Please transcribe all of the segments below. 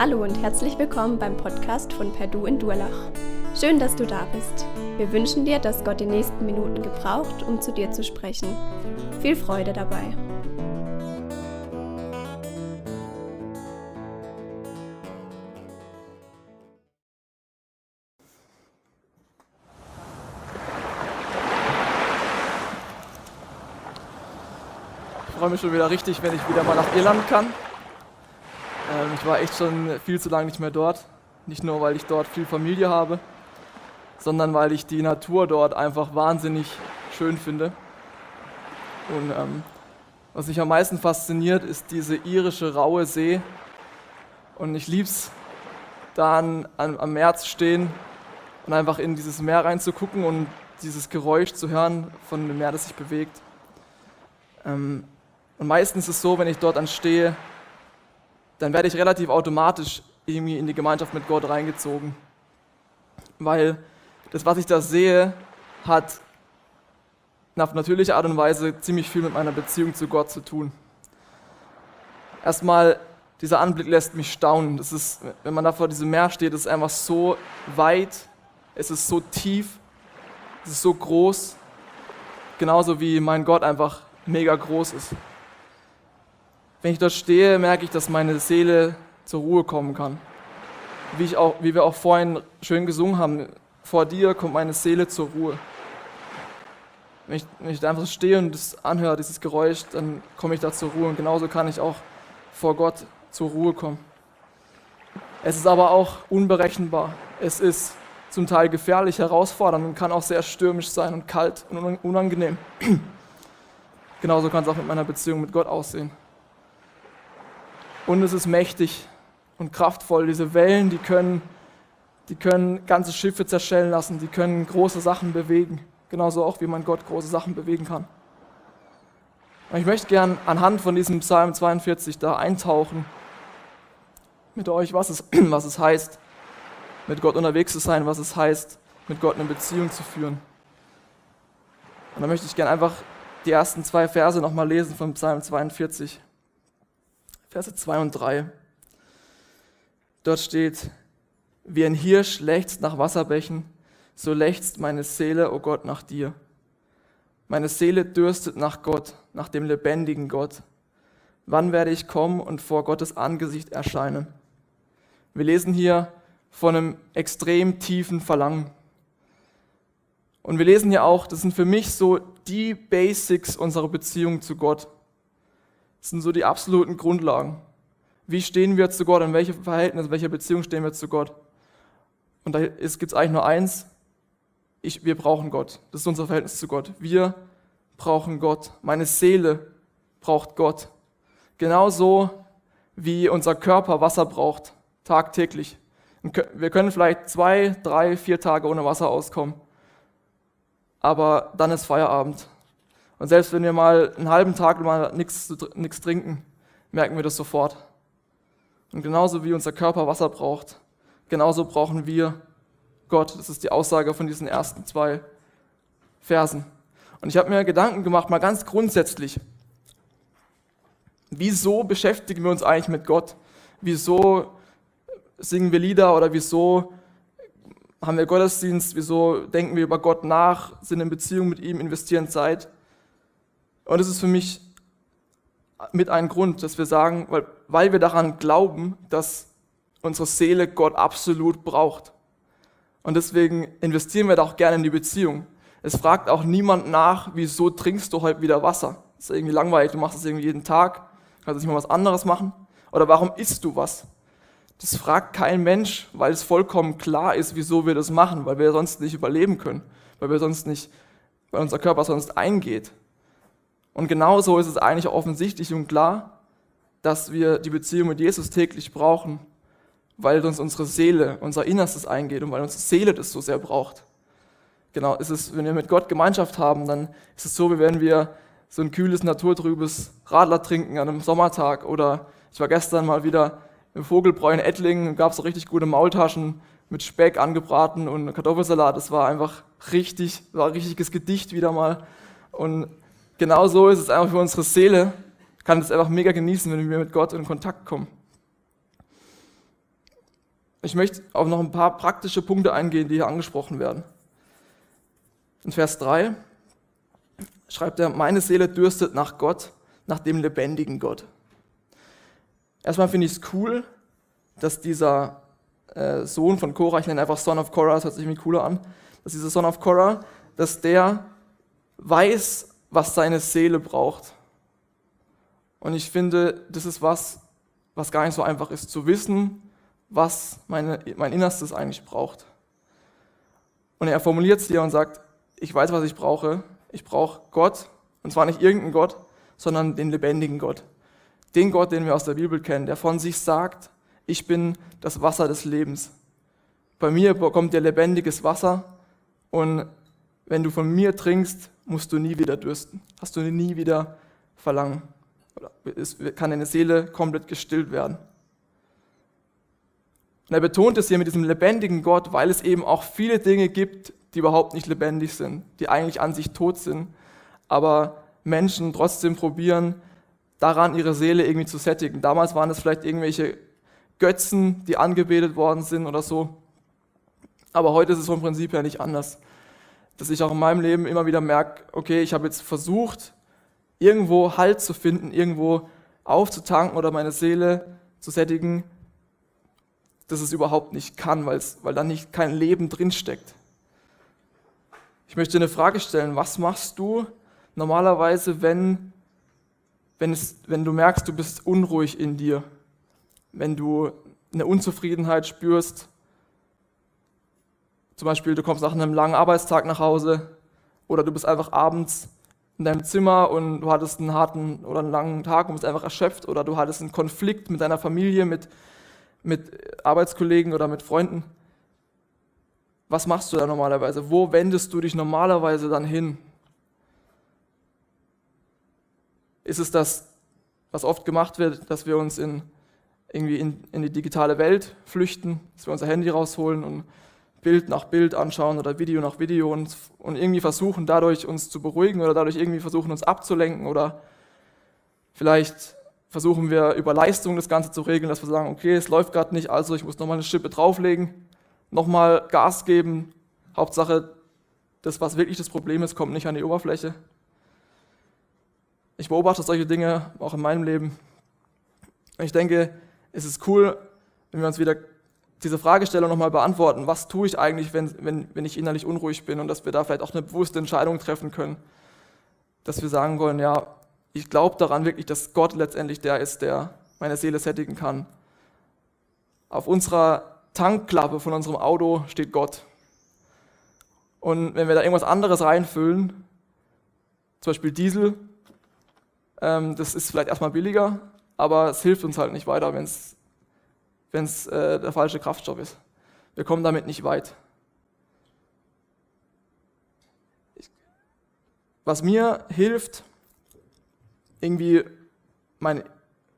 Hallo und herzlich willkommen beim Podcast von Perdu in Durlach. Schön, dass du da bist. Wir wünschen dir, dass Gott die nächsten Minuten gebraucht, um zu dir zu sprechen. Viel Freude dabei. Ich freue mich schon wieder richtig, wenn ich wieder mal nach Irland kann. Ich war echt schon viel zu lange nicht mehr dort. Nicht nur, weil ich dort viel Familie habe, sondern weil ich die Natur dort einfach wahnsinnig schön finde. Und ähm, was mich am meisten fasziniert, ist diese irische raue See. Und ich liebe es, da am Meer zu stehen und einfach in dieses Meer reinzugucken und dieses Geräusch zu hören von dem Meer, das sich bewegt. Ähm, und meistens ist es so, wenn ich dort dann stehe, dann werde ich relativ automatisch irgendwie in die Gemeinschaft mit Gott reingezogen. Weil das, was ich da sehe, hat auf natürliche Art und Weise ziemlich viel mit meiner Beziehung zu Gott zu tun. Erstmal, dieser Anblick lässt mich staunen. Das ist, wenn man da vor diesem Meer steht, ist es einfach so weit, es ist so tief, es ist so groß, genauso wie mein Gott einfach mega groß ist. Wenn ich dort stehe, merke ich, dass meine Seele zur Ruhe kommen kann. Wie, ich auch, wie wir auch vorhin schön gesungen haben, vor dir kommt meine Seele zur Ruhe. Wenn ich, wenn ich da einfach stehe und das anhöre, dieses Geräusch, dann komme ich da zur Ruhe. Und genauso kann ich auch vor Gott zur Ruhe kommen. Es ist aber auch unberechenbar. Es ist zum Teil gefährlich, herausfordernd und kann auch sehr stürmisch sein und kalt und unangenehm. Genauso kann es auch mit meiner Beziehung mit Gott aussehen. Und es ist mächtig und kraftvoll. Diese Wellen, die können, die können ganze Schiffe zerschellen lassen, die können große Sachen bewegen. Genauso auch, wie man Gott große Sachen bewegen kann. Und ich möchte gern anhand von diesem Psalm 42 da eintauchen mit euch, was es, was es heißt, mit Gott unterwegs zu sein, was es heißt, mit Gott eine Beziehung zu führen. Und da möchte ich gern einfach die ersten zwei Verse nochmal lesen von Psalm 42. Verse 2 und 3. Dort steht, wie ein Hirsch lechzt nach Wasserbächen, so lechzt meine Seele, o oh Gott, nach dir. Meine Seele dürstet nach Gott, nach dem lebendigen Gott. Wann werde ich kommen und vor Gottes Angesicht erscheinen? Wir lesen hier von einem extrem tiefen Verlangen. Und wir lesen hier auch, das sind für mich so die Basics unserer Beziehung zu Gott. Das sind so die absoluten Grundlagen. Wie stehen wir zu Gott? In welchem Verhältnis, in welcher Beziehung stehen wir zu Gott? Und da gibt es eigentlich nur eins. Ich, wir brauchen Gott. Das ist unser Verhältnis zu Gott. Wir brauchen Gott. Meine Seele braucht Gott. Genauso wie unser Körper Wasser braucht, tagtäglich. Wir können vielleicht zwei, drei, vier Tage ohne Wasser auskommen. Aber dann ist Feierabend. Und selbst wenn wir mal einen halben Tag mal nichts trinken, merken wir das sofort. Und genauso wie unser Körper Wasser braucht, genauso brauchen wir Gott. Das ist die Aussage von diesen ersten zwei Versen. Und ich habe mir Gedanken gemacht, mal ganz grundsätzlich. Wieso beschäftigen wir uns eigentlich mit Gott? Wieso singen wir Lieder oder wieso haben wir Gottesdienst? Wieso denken wir über Gott nach, sind in Beziehung mit ihm, investieren Zeit? Und es ist für mich mit ein Grund, dass wir sagen, weil, weil wir daran glauben, dass unsere Seele Gott absolut braucht. Und deswegen investieren wir da auch gerne in die Beziehung. Es fragt auch niemand nach, wieso trinkst du heute wieder Wasser? Das ist irgendwie langweilig, du machst es irgendwie jeden Tag, kannst nicht mal was anderes machen. Oder warum isst du was? Das fragt kein Mensch, weil es vollkommen klar ist, wieso wir das machen, weil wir sonst nicht überleben können, weil wir sonst nicht, weil unser Körper sonst eingeht. Und genauso ist es eigentlich offensichtlich und klar, dass wir die Beziehung mit Jesus täglich brauchen, weil uns unsere Seele, unser Innerstes eingeht und weil unsere Seele das so sehr braucht. Genau, ist es, wenn wir mit Gott Gemeinschaft haben, dann ist es so, wie wenn wir so ein kühles, naturtrübes Radler trinken an einem Sommertag. Oder ich war gestern mal wieder im Vogelbräu in Ettlingen, gab es so richtig gute Maultaschen mit Speck angebraten und Kartoffelsalat. Das war einfach richtig, war ein richtiges Gedicht wieder mal. Und genau so ist es einfach für unsere Seele, kann es einfach mega genießen, wenn wir mit Gott in Kontakt kommen. Ich möchte auf noch ein paar praktische Punkte eingehen, die hier angesprochen werden. In Vers 3 schreibt er, meine Seele dürstet nach Gott, nach dem lebendigen Gott. Erstmal finde ich es cool, dass dieser äh, Sohn von Korah, ich nenne einfach Son of Korah, das hört sich irgendwie cooler an, dass dieser Son of Korah, dass der weiß, was seine Seele braucht. Und ich finde, das ist was, was gar nicht so einfach ist, zu wissen, was meine, mein Innerstes eigentlich braucht. Und er formuliert es hier und sagt, ich weiß, was ich brauche. Ich brauche Gott, und zwar nicht irgendeinen Gott, sondern den lebendigen Gott. Den Gott, den wir aus der Bibel kennen, der von sich sagt, ich bin das Wasser des Lebens. Bei mir bekommt ihr lebendiges Wasser und wenn du von mir trinkst, musst du nie wieder dürsten. Hast du nie wieder Verlangen. Es kann deine Seele komplett gestillt werden. Und er betont es hier mit diesem lebendigen Gott, weil es eben auch viele Dinge gibt, die überhaupt nicht lebendig sind, die eigentlich an sich tot sind, aber Menschen trotzdem probieren, daran ihre Seele irgendwie zu sättigen. Damals waren es vielleicht irgendwelche Götzen, die angebetet worden sind oder so. Aber heute ist es vom Prinzip her nicht anders. Dass ich auch in meinem Leben immer wieder merke, okay, ich habe jetzt versucht, irgendwo Halt zu finden, irgendwo aufzutanken oder meine Seele zu sättigen, dass es überhaupt nicht kann, weil, da nicht kein Leben drinsteckt. Ich möchte eine Frage stellen, was machst du normalerweise, wenn, wenn, es, wenn du merkst, du bist unruhig in dir, wenn du eine Unzufriedenheit spürst, zum Beispiel du kommst nach einem langen Arbeitstag nach Hause oder du bist einfach abends in deinem Zimmer und du hattest einen harten oder einen langen Tag und bist einfach erschöpft oder du hattest einen Konflikt mit deiner Familie, mit, mit Arbeitskollegen oder mit Freunden. Was machst du da normalerweise? Wo wendest du dich normalerweise dann hin? Ist es das, was oft gemacht wird, dass wir uns in, irgendwie in, in die digitale Welt flüchten, dass wir unser Handy rausholen und Bild nach Bild anschauen oder Video nach Video und, und irgendwie versuchen, dadurch uns zu beruhigen oder dadurch irgendwie versuchen, uns abzulenken oder vielleicht versuchen wir über Leistung das Ganze zu regeln, dass wir sagen, okay, es läuft gerade nicht, also ich muss nochmal eine Schippe drauflegen, nochmal Gas geben. Hauptsache, das, was wirklich das Problem ist, kommt nicht an die Oberfläche. Ich beobachte solche Dinge auch in meinem Leben. Und ich denke, es ist cool, wenn wir uns wieder diese Fragestellung nochmal beantworten. Was tue ich eigentlich, wenn, wenn, wenn ich innerlich unruhig bin? Und dass wir da vielleicht auch eine bewusste Entscheidung treffen können. Dass wir sagen wollen, ja, ich glaube daran wirklich, dass Gott letztendlich der ist, der meine Seele sättigen kann. Auf unserer Tankklappe von unserem Auto steht Gott. Und wenn wir da irgendwas anderes reinfüllen, zum Beispiel Diesel, ähm, das ist vielleicht erstmal billiger, aber es hilft uns halt nicht weiter, wenn es äh, der falsche Kraftstoff ist. Wir kommen damit nicht weit. Was mir hilft, irgendwie mein,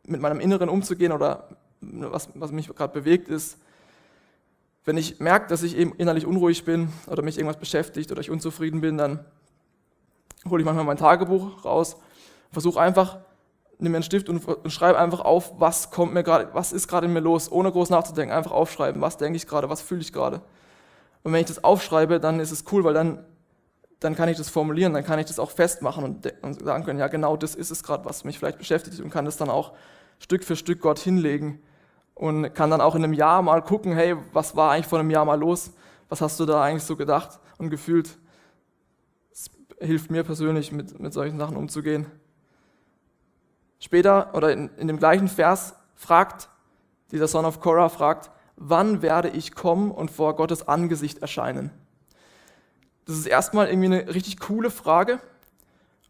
mit meinem Inneren umzugehen oder was, was mich gerade bewegt, ist, wenn ich merke, dass ich eben innerlich unruhig bin oder mich irgendwas beschäftigt oder ich unzufrieden bin, dann hole ich manchmal mein Tagebuch raus, versuche einfach, nehme einen Stift und, und schreibe einfach auf, was kommt mir gerade, was ist gerade in mir los, ohne groß nachzudenken, einfach aufschreiben, was denke ich gerade, was fühle ich gerade. Und wenn ich das aufschreibe, dann ist es cool, weil dann dann kann ich das formulieren, dann kann ich das auch festmachen und, und sagen können, ja genau das ist es gerade, was mich vielleicht beschäftigt und kann das dann auch Stück für Stück Gott hinlegen und kann dann auch in einem Jahr mal gucken, hey, was war eigentlich vor einem Jahr mal los? Was hast du da eigentlich so gedacht und gefühlt? Das hilft mir persönlich, mit, mit solchen Sachen umzugehen. Später oder in, in dem gleichen Vers fragt dieser Son of Korah, fragt, wann werde ich kommen und vor Gottes Angesicht erscheinen? Das ist erstmal irgendwie eine richtig coole Frage,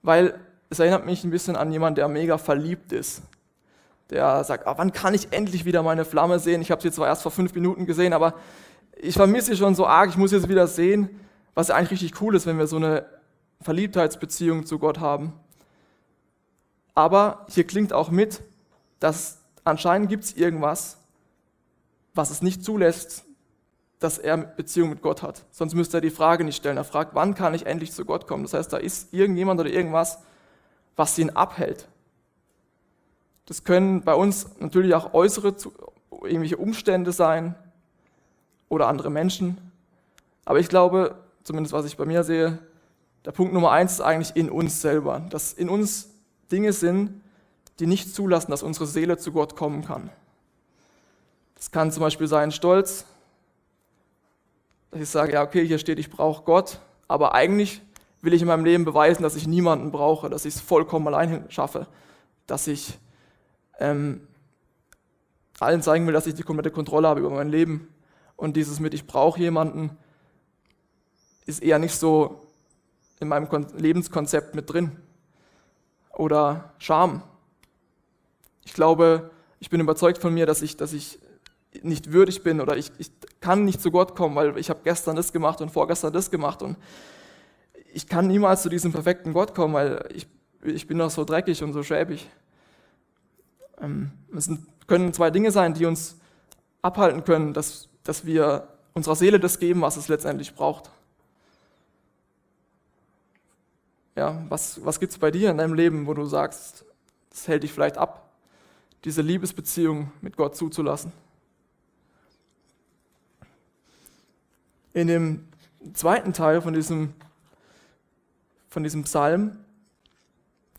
weil es erinnert mich ein bisschen an jemanden, der mega verliebt ist. Der sagt, ah, wann kann ich endlich wieder meine Flamme sehen? Ich habe sie zwar erst vor fünf Minuten gesehen, aber ich vermisse sie schon so arg, ich muss sie wieder sehen. Was eigentlich richtig cool ist, wenn wir so eine Verliebtheitsbeziehung zu Gott haben. Aber hier klingt auch mit, dass anscheinend gibt es irgendwas, was es nicht zulässt, dass er Beziehung mit Gott hat. Sonst müsste er die Frage nicht stellen. Er fragt, wann kann ich endlich zu Gott kommen? Das heißt, da ist irgendjemand oder irgendwas, was ihn abhält. Das können bei uns natürlich auch äußere irgendwelche Umstände sein. oder andere Menschen. Aber ich glaube, zumindest was ich bei mir sehe, der Punkt Nummer eins ist eigentlich in uns selber, dass in uns Dinge sind, die nicht zulassen, dass unsere Seele zu Gott kommen kann. Das kann zum Beispiel sein Stolz, dass ich sage, ja, okay, hier steht, ich brauche Gott, aber eigentlich will ich in meinem Leben beweisen, dass ich niemanden brauche, dass ich es vollkommen allein schaffe, dass ich ähm, allen zeigen will, dass ich die komplette Kontrolle habe über mein Leben. Und dieses mit, ich brauche jemanden, ist eher nicht so in meinem Lebenskonzept mit drin. Oder Scham. Ich glaube, ich bin überzeugt von mir, dass ich, dass ich nicht würdig bin oder ich, ich kann nicht zu Gott kommen, weil ich habe gestern das gemacht und vorgestern das gemacht und ich kann niemals zu diesem perfekten Gott kommen, weil ich, ich bin doch so dreckig und so schäbig. Ähm, es können zwei Dinge sein, die uns abhalten können, dass, dass wir unserer Seele das geben, was es letztendlich braucht. Ja, was was gibt es bei dir in deinem Leben, wo du sagst, das hält dich vielleicht ab, diese Liebesbeziehung mit Gott zuzulassen? In dem zweiten Teil von diesem, von diesem Psalm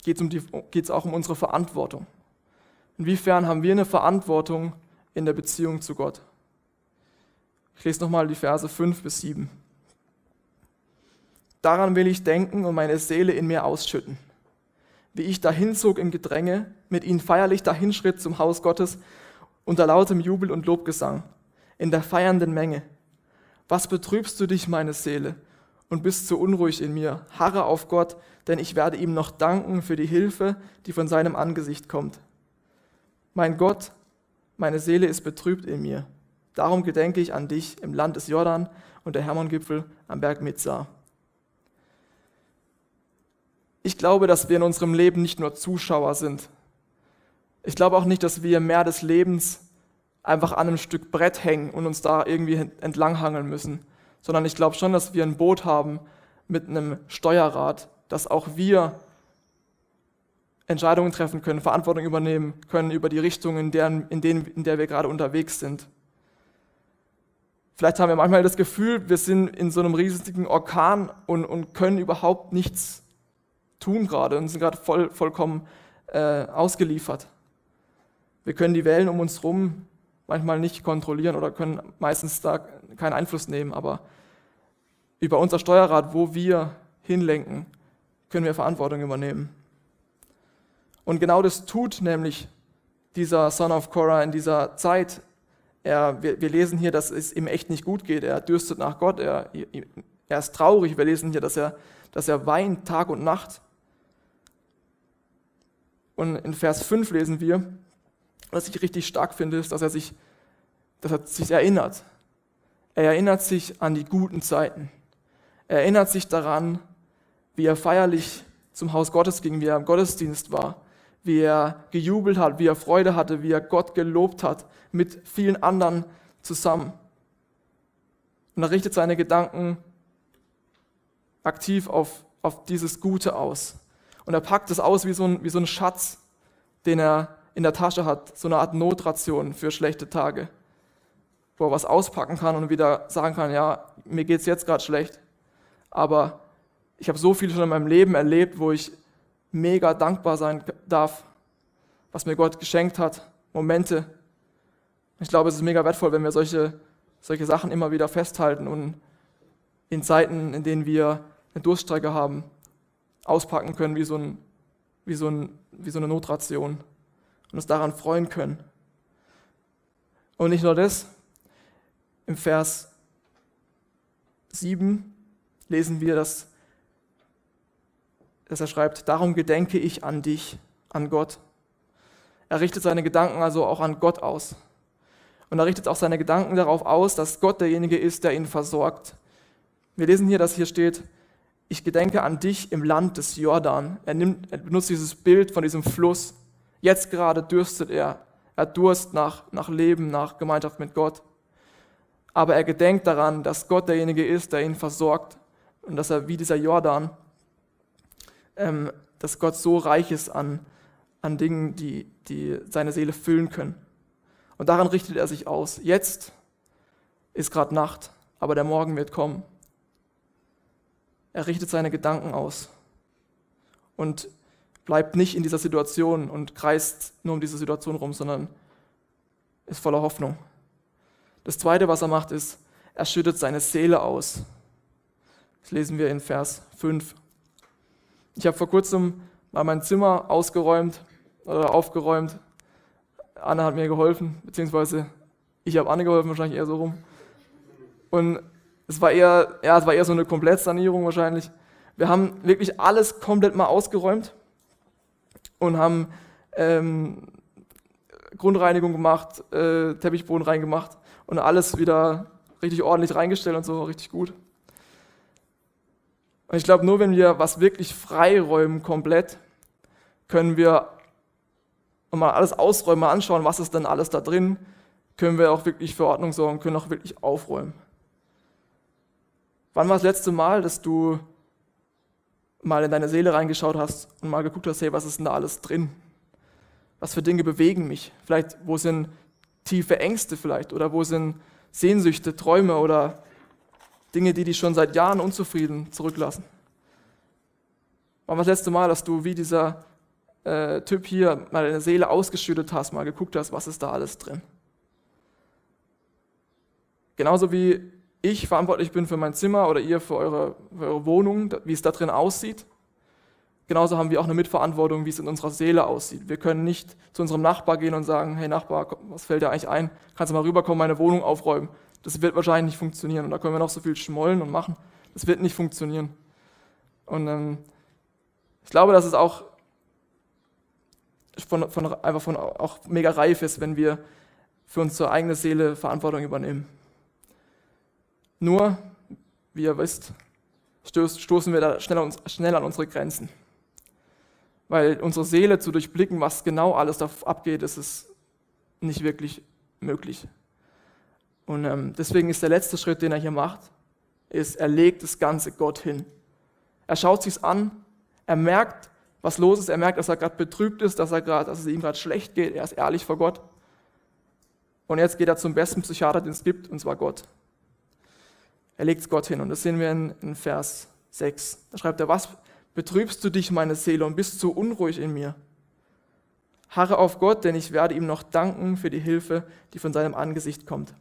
geht es um auch um unsere Verantwortung. Inwiefern haben wir eine Verantwortung in der Beziehung zu Gott? Ich lese nochmal die Verse 5 bis 7. Daran will ich denken und meine Seele in mir ausschütten. Wie ich dahinzog im Gedränge, mit ihnen feierlich dahinschritt zum Haus Gottes unter lautem Jubel und Lobgesang, in der feiernden Menge was betrübst du dich, meine Seele, und bist so unruhig in mir? Harre auf Gott, denn ich werde ihm noch danken für die Hilfe, die von seinem Angesicht kommt. Mein Gott, meine Seele ist betrübt in mir. Darum gedenke ich an dich im Land des Jordan und der Hermongipfel am Berg Mitzah. Ich glaube, dass wir in unserem Leben nicht nur Zuschauer sind. Ich glaube auch nicht, dass wir mehr des Lebens einfach an einem Stück Brett hängen und uns da irgendwie entlanghangeln müssen, sondern ich glaube schon, dass wir ein Boot haben mit einem Steuerrad, dass auch wir Entscheidungen treffen können, Verantwortung übernehmen können über die Richtung, in der, in, denen, in der wir gerade unterwegs sind. Vielleicht haben wir manchmal das Gefühl, wir sind in so einem riesigen Orkan und, und können überhaupt nichts tun gerade und sind gerade voll, vollkommen äh, ausgeliefert. Wir können die Wellen um uns herum manchmal nicht kontrollieren oder können meistens da keinen Einfluss nehmen, aber über unser Steuerrad, wo wir hinlenken, können wir Verantwortung übernehmen. Und genau das tut nämlich dieser Son of Korah in dieser Zeit. Er, wir, wir, lesen hier, dass es ihm echt nicht gut geht. Er dürstet nach Gott. Er, er ist traurig. Wir lesen hier, dass er, dass er weint Tag und Nacht. Und in Vers 5 lesen wir, was ich richtig stark finde, ist, dass er sich, dass er sich erinnert. Er erinnert sich an die guten Zeiten. Er erinnert sich daran, wie er feierlich zum Haus Gottes ging, wie er im Gottesdienst war, wie er gejubelt hat, wie er Freude hatte, wie er Gott gelobt hat, mit vielen anderen zusammen. Und er richtet seine Gedanken aktiv auf, auf dieses Gute aus. Und er packt es aus wie so, ein, wie so ein Schatz, den er in der Tasche hat, so eine Art Notration für schlechte Tage, wo er was auspacken kann und wieder sagen kann, ja, mir geht es jetzt gerade schlecht, aber ich habe so viel schon in meinem Leben erlebt, wo ich mega dankbar sein darf, was mir Gott geschenkt hat, Momente. Ich glaube, es ist mega wertvoll, wenn wir solche, solche Sachen immer wieder festhalten und in Zeiten, in denen wir eine Durststrecke haben, auspacken können wie so, ein, wie so, ein, wie so eine Notration und uns daran freuen können. Und nicht nur das, im Vers 7 lesen wir, dass, dass er schreibt, darum gedenke ich an dich, an Gott. Er richtet seine Gedanken also auch an Gott aus. Und er richtet auch seine Gedanken darauf aus, dass Gott derjenige ist, der ihn versorgt. Wir lesen hier, dass hier steht, ich gedenke an dich im Land des Jordan. Er, nimmt, er benutzt dieses Bild von diesem Fluss. Jetzt gerade dürstet er. Er Durst nach, nach Leben, nach Gemeinschaft mit Gott. Aber er gedenkt daran, dass Gott derjenige ist, der ihn versorgt und dass er wie dieser Jordan, ähm, dass Gott so reich ist an, an Dingen, die, die seine Seele füllen können. Und daran richtet er sich aus. Jetzt, ist gerade Nacht, aber der Morgen wird kommen. Er richtet seine Gedanken aus und bleibt nicht in dieser Situation und kreist nur um diese Situation rum, sondern ist voller Hoffnung. Das Zweite, was er macht, ist, er schüttet seine Seele aus. Das lesen wir in Vers 5. Ich habe vor kurzem mal mein Zimmer ausgeräumt oder aufgeräumt. Anne hat mir geholfen, beziehungsweise ich habe Anne geholfen, wahrscheinlich eher so rum. Und es war eher, ja, es war eher so eine Komplettsanierung wahrscheinlich. Wir haben wirklich alles komplett mal ausgeräumt und haben ähm, Grundreinigung gemacht, äh, Teppichboden reingemacht und alles wieder richtig ordentlich reingestellt und so, richtig gut. Und ich glaube, nur wenn wir was wirklich freiräumen komplett, können wir mal alles ausräumen, mal anschauen, was ist denn alles da drin, können wir auch wirklich für Ordnung sorgen, können auch wirklich aufräumen. Wann war das letzte Mal, dass du mal in deine Seele reingeschaut hast und mal geguckt hast, hey, was ist denn da alles drin? Was für Dinge bewegen mich? Vielleicht, wo sind tiefe Ängste vielleicht oder wo sind Sehnsüchte, Träume oder Dinge, die dich schon seit Jahren unzufrieden zurücklassen? Wann war das letzte Mal, dass du wie dieser äh, Typ hier mal deine Seele ausgeschüttet hast, mal geguckt hast, was ist da alles drin? Genauso wie ich verantwortlich bin für mein Zimmer oder ihr für eure, für eure Wohnung, wie es da drin aussieht, genauso haben wir auch eine Mitverantwortung, wie es in unserer Seele aussieht. Wir können nicht zu unserem Nachbar gehen und sagen, hey Nachbar, was fällt dir eigentlich ein? Kannst du mal rüberkommen, meine Wohnung aufräumen? Das wird wahrscheinlich nicht funktionieren. Und da können wir noch so viel schmollen und machen. Das wird nicht funktionieren. Und ähm, ich glaube, dass es auch von, von, einfach von auch mega reif ist, wenn wir für unsere eigene Seele Verantwortung übernehmen. Nur, wie ihr wisst, stoßen wir da schnell an, schnell an unsere Grenzen. Weil unsere Seele zu durchblicken, was genau alles da abgeht, ist es nicht wirklich möglich. Und ähm, deswegen ist der letzte Schritt, den er hier macht, ist, er legt das Ganze Gott hin. Er schaut sich's an, er merkt, was los ist, er merkt, dass er gerade betrübt ist, dass, er grad, dass es ihm gerade schlecht geht, er ist ehrlich vor Gott. Und jetzt geht er zum besten Psychiater, den es gibt, und zwar Gott. Er legt es Gott hin. Und das sehen wir in, in Vers 6. Da schreibt er, was betrübst du dich, meine Seele, und bist so unruhig in mir? Harre auf Gott, denn ich werde ihm noch danken für die Hilfe, die von seinem Angesicht kommt.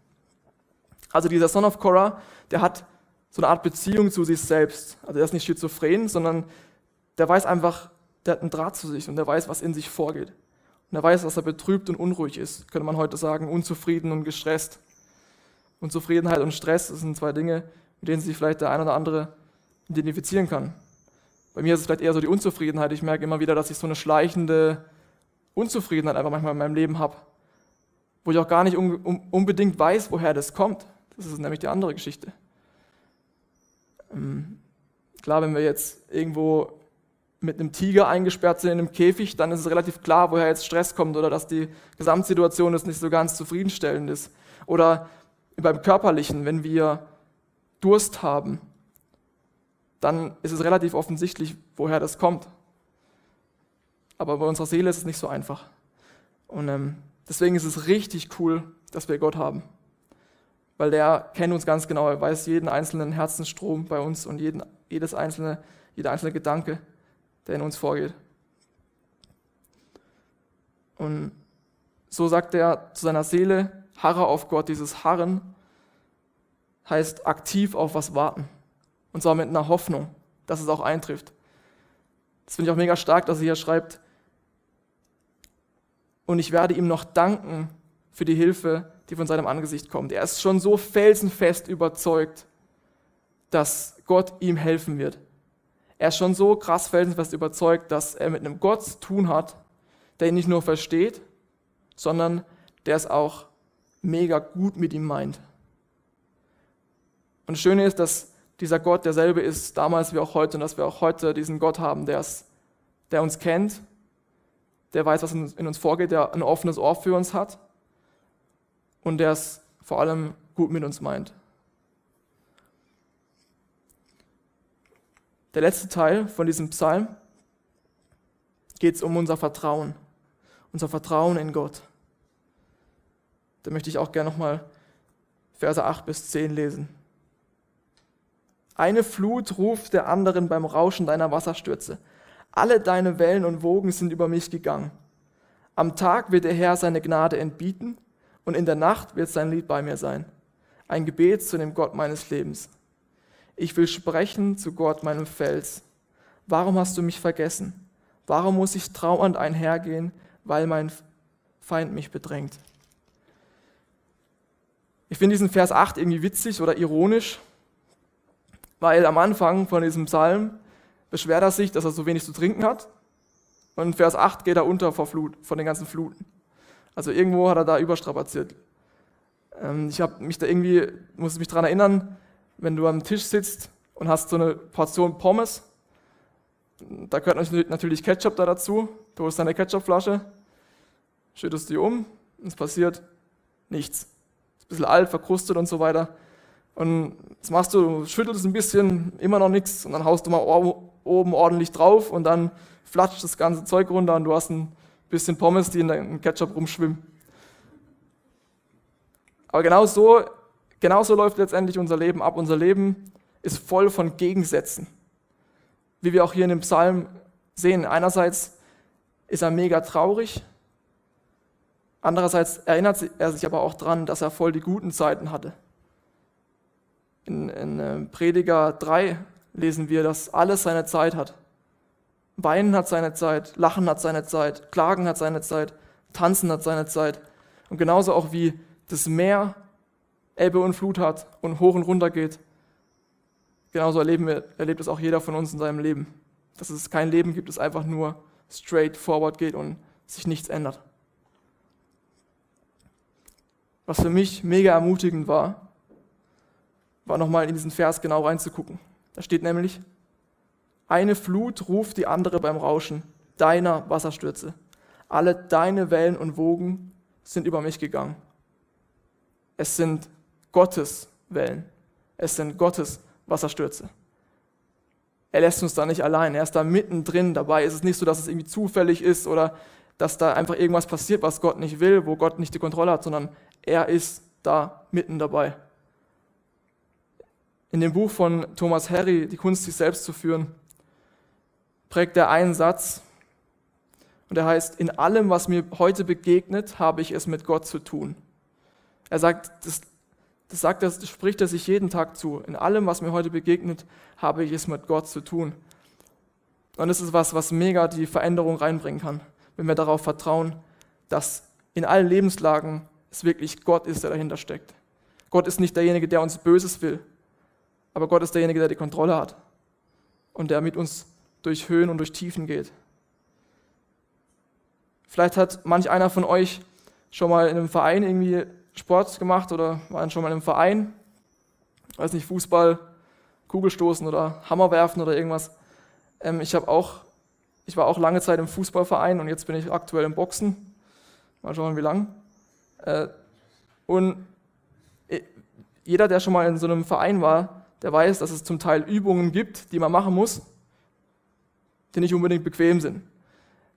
Also dieser Son of Korah, der hat so eine Art Beziehung zu sich selbst. Also der ist nicht schizophren, sondern der weiß einfach, der hat einen Draht zu sich und der weiß, was in sich vorgeht. Und er weiß, dass er betrübt und unruhig ist, könnte man heute sagen, unzufrieden und gestresst. Unzufriedenheit und Stress sind zwei Dinge, mit denen sich vielleicht der ein oder andere identifizieren kann. Bei mir ist es vielleicht eher so die Unzufriedenheit. Ich merke immer wieder, dass ich so eine schleichende Unzufriedenheit einfach manchmal in meinem Leben habe, wo ich auch gar nicht unbedingt weiß, woher das kommt. Das ist nämlich die andere Geschichte. Ähm, klar, wenn wir jetzt irgendwo mit einem Tiger eingesperrt sind in einem Käfig, dann ist es relativ klar, woher jetzt Stress kommt oder dass die Gesamtsituation jetzt nicht so ganz zufriedenstellend ist. Oder beim Körperlichen, wenn wir Durst haben, dann ist es relativ offensichtlich, woher das kommt. Aber bei unserer Seele ist es nicht so einfach. Und ähm, deswegen ist es richtig cool, dass wir Gott haben. Weil der kennt uns ganz genau, er weiß jeden einzelnen Herzensstrom bei uns und jeden, jedes einzelne, jeder einzelne Gedanke, der in uns vorgeht. Und so sagt er zu seiner Seele, harre auf Gott. Dieses Harren heißt aktiv auf was warten. Und zwar mit einer Hoffnung, dass es auch eintrifft. Das finde ich auch mega stark, dass er hier schreibt, und ich werde ihm noch danken für die Hilfe, die von seinem Angesicht kommt. Er ist schon so felsenfest überzeugt, dass Gott ihm helfen wird. Er ist schon so krass felsenfest überzeugt, dass er mit einem Gott zu tun hat, der ihn nicht nur versteht, sondern der es auch mega gut mit ihm meint. Und das Schöne ist, dass dieser Gott derselbe ist damals wie auch heute und dass wir auch heute diesen Gott haben, der, der uns kennt, der weiß, was in uns vorgeht, der ein offenes Ohr für uns hat und der es vor allem gut mit uns meint. Der letzte Teil von diesem Psalm geht es um unser Vertrauen, unser Vertrauen in Gott da möchte ich auch gerne nochmal Verse 8 bis 10 lesen. Eine Flut ruft der anderen beim Rauschen deiner Wasserstürze. Alle deine Wellen und Wogen sind über mich gegangen. Am Tag wird der Herr seine Gnade entbieten und in der Nacht wird sein Lied bei mir sein. Ein Gebet zu dem Gott meines Lebens. Ich will sprechen zu Gott, meinem Fels. Warum hast du mich vergessen? Warum muss ich trauernd einhergehen, weil mein Feind mich bedrängt? Ich finde diesen Vers 8 irgendwie witzig oder ironisch, weil am Anfang von diesem Psalm beschwert er sich, dass er so wenig zu trinken hat. Und in Vers 8 geht er unter vor, Flut, vor den ganzen Fluten. Also irgendwo hat er da überstrapaziert. Ähm, ich habe mich da irgendwie, muss mich daran erinnern, wenn du am Tisch sitzt und hast so eine Portion Pommes, da gehört natürlich Ketchup da dazu. Du holst deine Ketchupflasche, schüttest die um, und es passiert nichts. Ist ein bisschen alt, verkrustet und so weiter. Und das machst du, schüttelst ein bisschen, immer noch nichts und dann haust du mal oben ordentlich drauf und dann flatscht das ganze Zeug runter und du hast ein bisschen Pommes, die in deinem Ketchup rumschwimmen. Aber genau so, genau so läuft letztendlich unser Leben ab. Unser Leben ist voll von Gegensätzen. Wie wir auch hier in dem Psalm sehen. Einerseits ist er mega traurig, andererseits erinnert er sich aber auch daran, dass er voll die guten Zeiten hatte. In, in äh, Prediger 3 lesen wir, dass alles seine Zeit hat. Weinen hat seine Zeit, Lachen hat seine Zeit, Klagen hat seine Zeit, Tanzen hat seine Zeit. Und genauso auch wie das Meer Ebbe und Flut hat und hoch und runter geht, genauso erleben wir, erlebt es auch jeder von uns in seinem Leben. Dass es kein Leben gibt, das einfach nur straight forward geht und sich nichts ändert. Was für mich mega ermutigend war, war nochmal in diesen Vers genau reinzugucken. Da steht nämlich, eine Flut ruft die andere beim Rauschen deiner Wasserstürze. Alle deine Wellen und Wogen sind über mich gegangen. Es sind Gottes Wellen. Es sind Gottes Wasserstürze. Er lässt uns da nicht allein. Er ist da mittendrin dabei. Es ist nicht so, dass es irgendwie zufällig ist oder dass da einfach irgendwas passiert, was Gott nicht will, wo Gott nicht die Kontrolle hat, sondern er ist da mitten dabei. In dem Buch von Thomas Harry, Die Kunst, sich selbst zu führen, prägt er einen Satz und er heißt, in allem, was mir heute begegnet, habe ich es mit Gott zu tun. Er sagt, das, das, sagt, das spricht er sich jeden Tag zu. In allem, was mir heute begegnet, habe ich es mit Gott zu tun. Und das ist was, was mega die Veränderung reinbringen kann, wenn wir darauf vertrauen, dass in allen Lebenslagen es wirklich Gott ist, der dahinter steckt. Gott ist nicht derjenige, der uns Böses will, aber Gott ist derjenige, der die Kontrolle hat und der mit uns durch Höhen und durch Tiefen geht. Vielleicht hat manch einer von euch schon mal in einem Verein irgendwie Sport gemacht oder waren schon mal in einem Verein, weiß nicht, Fußball, Kugelstoßen oder Hammerwerfen oder irgendwas. Ähm, ich, auch, ich war auch lange Zeit im Fußballverein und jetzt bin ich aktuell im Boxen. Mal schauen, wie lang. Äh, und äh, jeder, der schon mal in so einem Verein war, der weiß, dass es zum Teil Übungen gibt, die man machen muss, die nicht unbedingt bequem sind,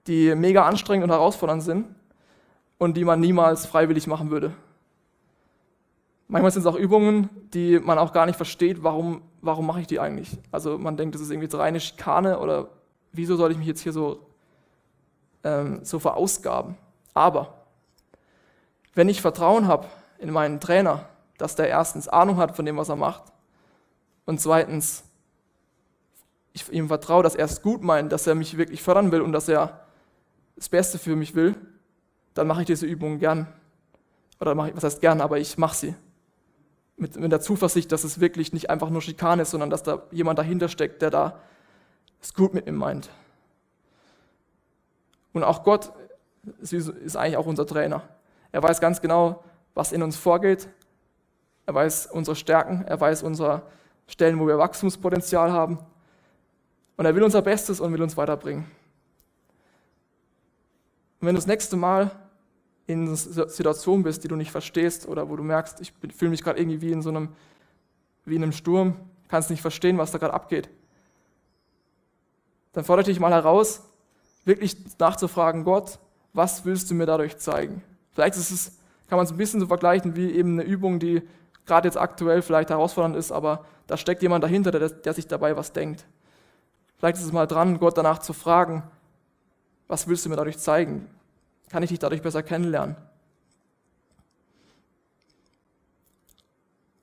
die mega anstrengend und herausfordernd sind und die man niemals freiwillig machen würde. Manchmal sind es auch Übungen, die man auch gar nicht versteht, warum, warum mache ich die eigentlich. Also man denkt, das ist irgendwie reine Schikane oder wieso soll ich mich jetzt hier so, ähm, so verausgaben. Aber wenn ich Vertrauen habe in meinen Trainer, dass der erstens Ahnung hat von dem, was er macht und zweitens, ich ihm vertraue, dass er es gut meint, dass er mich wirklich fördern will und dass er das Beste für mich will, dann mache ich diese Übungen gern. Oder mache ich, was heißt gern, aber ich mache sie. Mit, mit der Zuversicht, dass es wirklich nicht einfach nur Schikane ist, sondern dass da jemand dahinter steckt, der da es gut mit mir meint. Und auch Gott ist eigentlich auch unser Trainer. Er weiß ganz genau, was in uns vorgeht. Er weiß unsere Stärken, er weiß unsere Stellen, wo wir Wachstumspotenzial haben. Und er will unser Bestes und will uns weiterbringen. Und wenn du das nächste Mal in einer Situation bist, die du nicht verstehst oder wo du merkst, ich fühle mich gerade irgendwie wie in so einem, wie in einem Sturm, kannst nicht verstehen, was da gerade abgeht, dann fordere ich dich mal heraus, wirklich nachzufragen, Gott, was willst du mir dadurch zeigen? Vielleicht ist es, kann man es ein bisschen so vergleichen wie eben eine Übung, die gerade jetzt aktuell vielleicht herausfordernd ist, aber da steckt jemand dahinter, der, der sich dabei was denkt. Vielleicht ist es mal dran, Gott danach zu fragen, was willst du mir dadurch zeigen? Kann ich dich dadurch besser kennenlernen?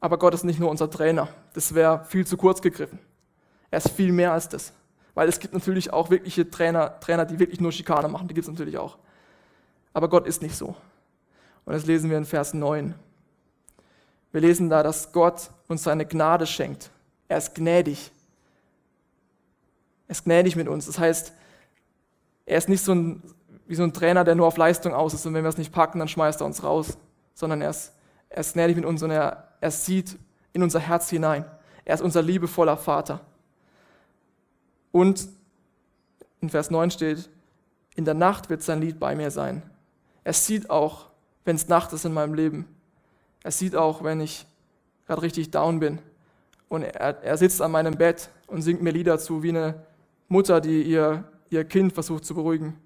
Aber Gott ist nicht nur unser Trainer. Das wäre viel zu kurz gegriffen. Er ist viel mehr als das. Weil es gibt natürlich auch wirkliche Trainer, Trainer, die wirklich nur Schikane machen. Die gibt es natürlich auch. Aber Gott ist nicht so. Und das lesen wir in Vers 9. Wir lesen da, dass Gott uns seine Gnade schenkt. Er ist gnädig. Er ist gnädig mit uns. Das heißt, er ist nicht so ein, wie so ein Trainer, der nur auf Leistung aus ist und wenn wir es nicht packen, dann schmeißt er uns raus. Sondern er ist, er ist gnädig mit uns und er, er sieht in unser Herz hinein. Er ist unser liebevoller Vater. Und in Vers 9 steht, in der Nacht wird sein Lied bei mir sein. Er sieht auch, wenn es Nacht ist in meinem Leben. Er sieht auch, wenn ich gerade richtig down bin. Und er, er sitzt an meinem Bett und singt mir Lieder zu, wie eine Mutter, die ihr, ihr Kind versucht zu beruhigen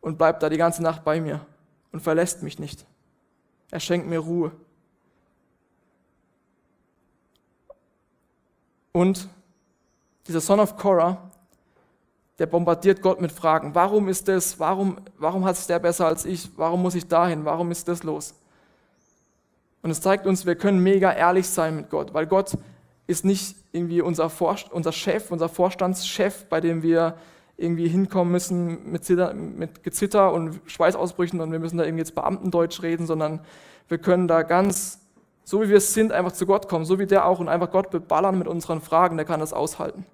und bleibt da die ganze Nacht bei mir und verlässt mich nicht. Er schenkt mir Ruhe. Und dieser Son of Korah, der bombardiert Gott mit Fragen. Warum ist das? Warum, warum hat es der besser als ich? Warum muss ich dahin? Warum ist das los? Und es zeigt uns, wir können mega ehrlich sein mit Gott, weil Gott ist nicht irgendwie unser, Vorst unser Chef, unser Vorstandschef, bei dem wir irgendwie hinkommen müssen mit, Zitter, mit Gezitter und Schweißausbrüchen und wir müssen da irgendwie jetzt Beamtendeutsch reden, sondern wir können da ganz, so wie wir es sind, einfach zu Gott kommen, so wie der auch und einfach Gott beballern mit unseren Fragen, der kann das aushalten.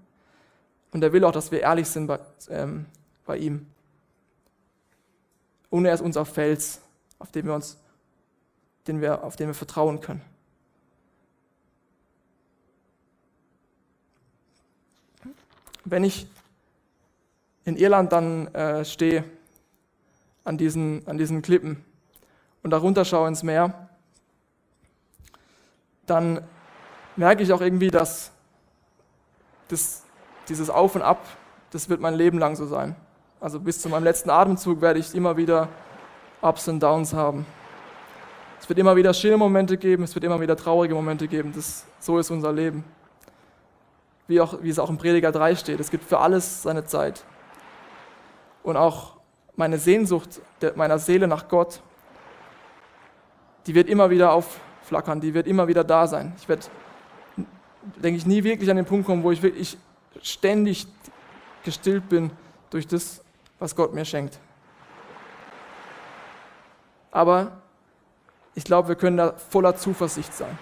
Und er will auch, dass wir ehrlich sind bei, ähm, bei ihm. Und er ist unser Fels, auf dem wir uns, den wir, auf den wir vertrauen können. Wenn ich in Irland dann äh, stehe, an diesen, an diesen Klippen und darunter schaue ins Meer, dann merke ich auch irgendwie, dass das dieses Auf und Ab, das wird mein Leben lang so sein. Also bis zu meinem letzten Atemzug werde ich immer wieder Ups und Downs haben. Es wird immer wieder schöne Momente geben, es wird immer wieder traurige Momente geben. Das, so ist unser Leben. Wie, auch, wie es auch im Prediger 3 steht. Es gibt für alles seine Zeit. Und auch meine Sehnsucht meiner Seele nach Gott, die wird immer wieder aufflackern, die wird immer wieder da sein. Ich werde, denke ich, nie wirklich an den Punkt kommen, wo ich wirklich ständig gestillt bin durch das, was Gott mir schenkt. Aber ich glaube, wir können da voller Zuversicht sein.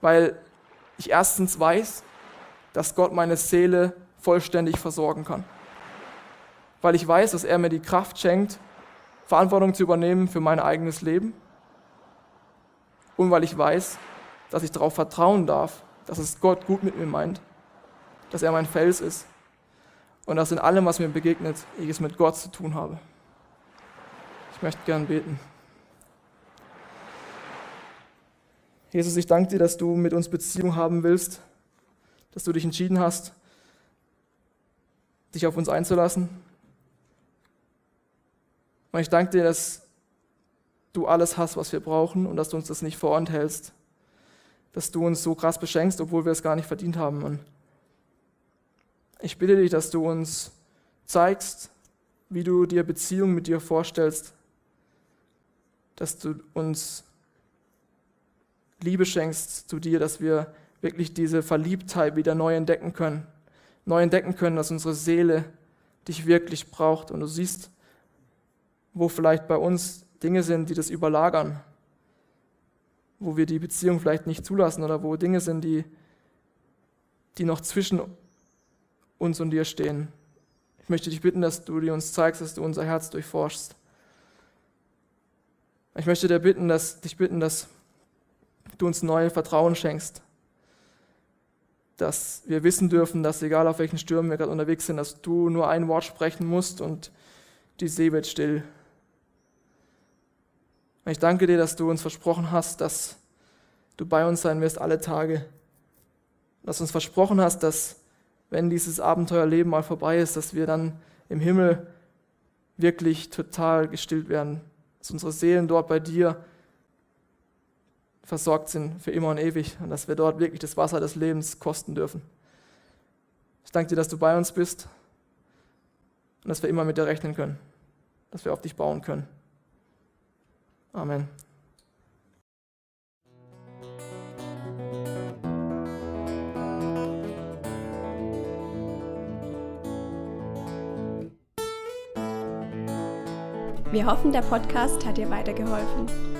Weil ich erstens weiß, dass Gott meine Seele vollständig versorgen kann. Weil ich weiß, dass er mir die Kraft schenkt, Verantwortung zu übernehmen für mein eigenes Leben. Und weil ich weiß, dass ich darauf vertrauen darf, dass es Gott gut mit mir meint dass er mein Fels ist und dass in allem, was mir begegnet, ich es mit Gott zu tun habe. Ich möchte gern beten. Jesus, ich danke dir, dass du mit uns Beziehung haben willst, dass du dich entschieden hast, dich auf uns einzulassen. Und ich danke dir, dass du alles hast, was wir brauchen und dass du uns das nicht vorenthältst, dass du uns so krass beschenkst, obwohl wir es gar nicht verdient haben. Und ich bitte dich, dass du uns zeigst, wie du dir Beziehung mit dir vorstellst, dass du uns Liebe schenkst zu dir, dass wir wirklich diese Verliebtheit wieder neu entdecken können, neu entdecken können, dass unsere Seele dich wirklich braucht und du siehst, wo vielleicht bei uns Dinge sind, die das überlagern, wo wir die Beziehung vielleicht nicht zulassen oder wo Dinge sind, die, die noch zwischen uns und dir stehen. Ich möchte dich bitten, dass du dir uns zeigst, dass du unser Herz durchforschst. Ich möchte dir bitten, dass, dich bitten, dass du uns neue Vertrauen schenkst. Dass wir wissen dürfen, dass egal auf welchen Stürmen wir gerade unterwegs sind, dass du nur ein Wort sprechen musst und die See wird still. Ich danke dir, dass du uns versprochen hast, dass du bei uns sein wirst alle Tage. Dass du uns versprochen hast, dass wenn dieses Abenteuerleben mal vorbei ist, dass wir dann im Himmel wirklich total gestillt werden, dass unsere Seelen dort bei dir versorgt sind für immer und ewig und dass wir dort wirklich das Wasser des Lebens kosten dürfen. Ich danke dir, dass du bei uns bist und dass wir immer mit dir rechnen können, dass wir auf dich bauen können. Amen. Wir hoffen, der Podcast hat dir weitergeholfen.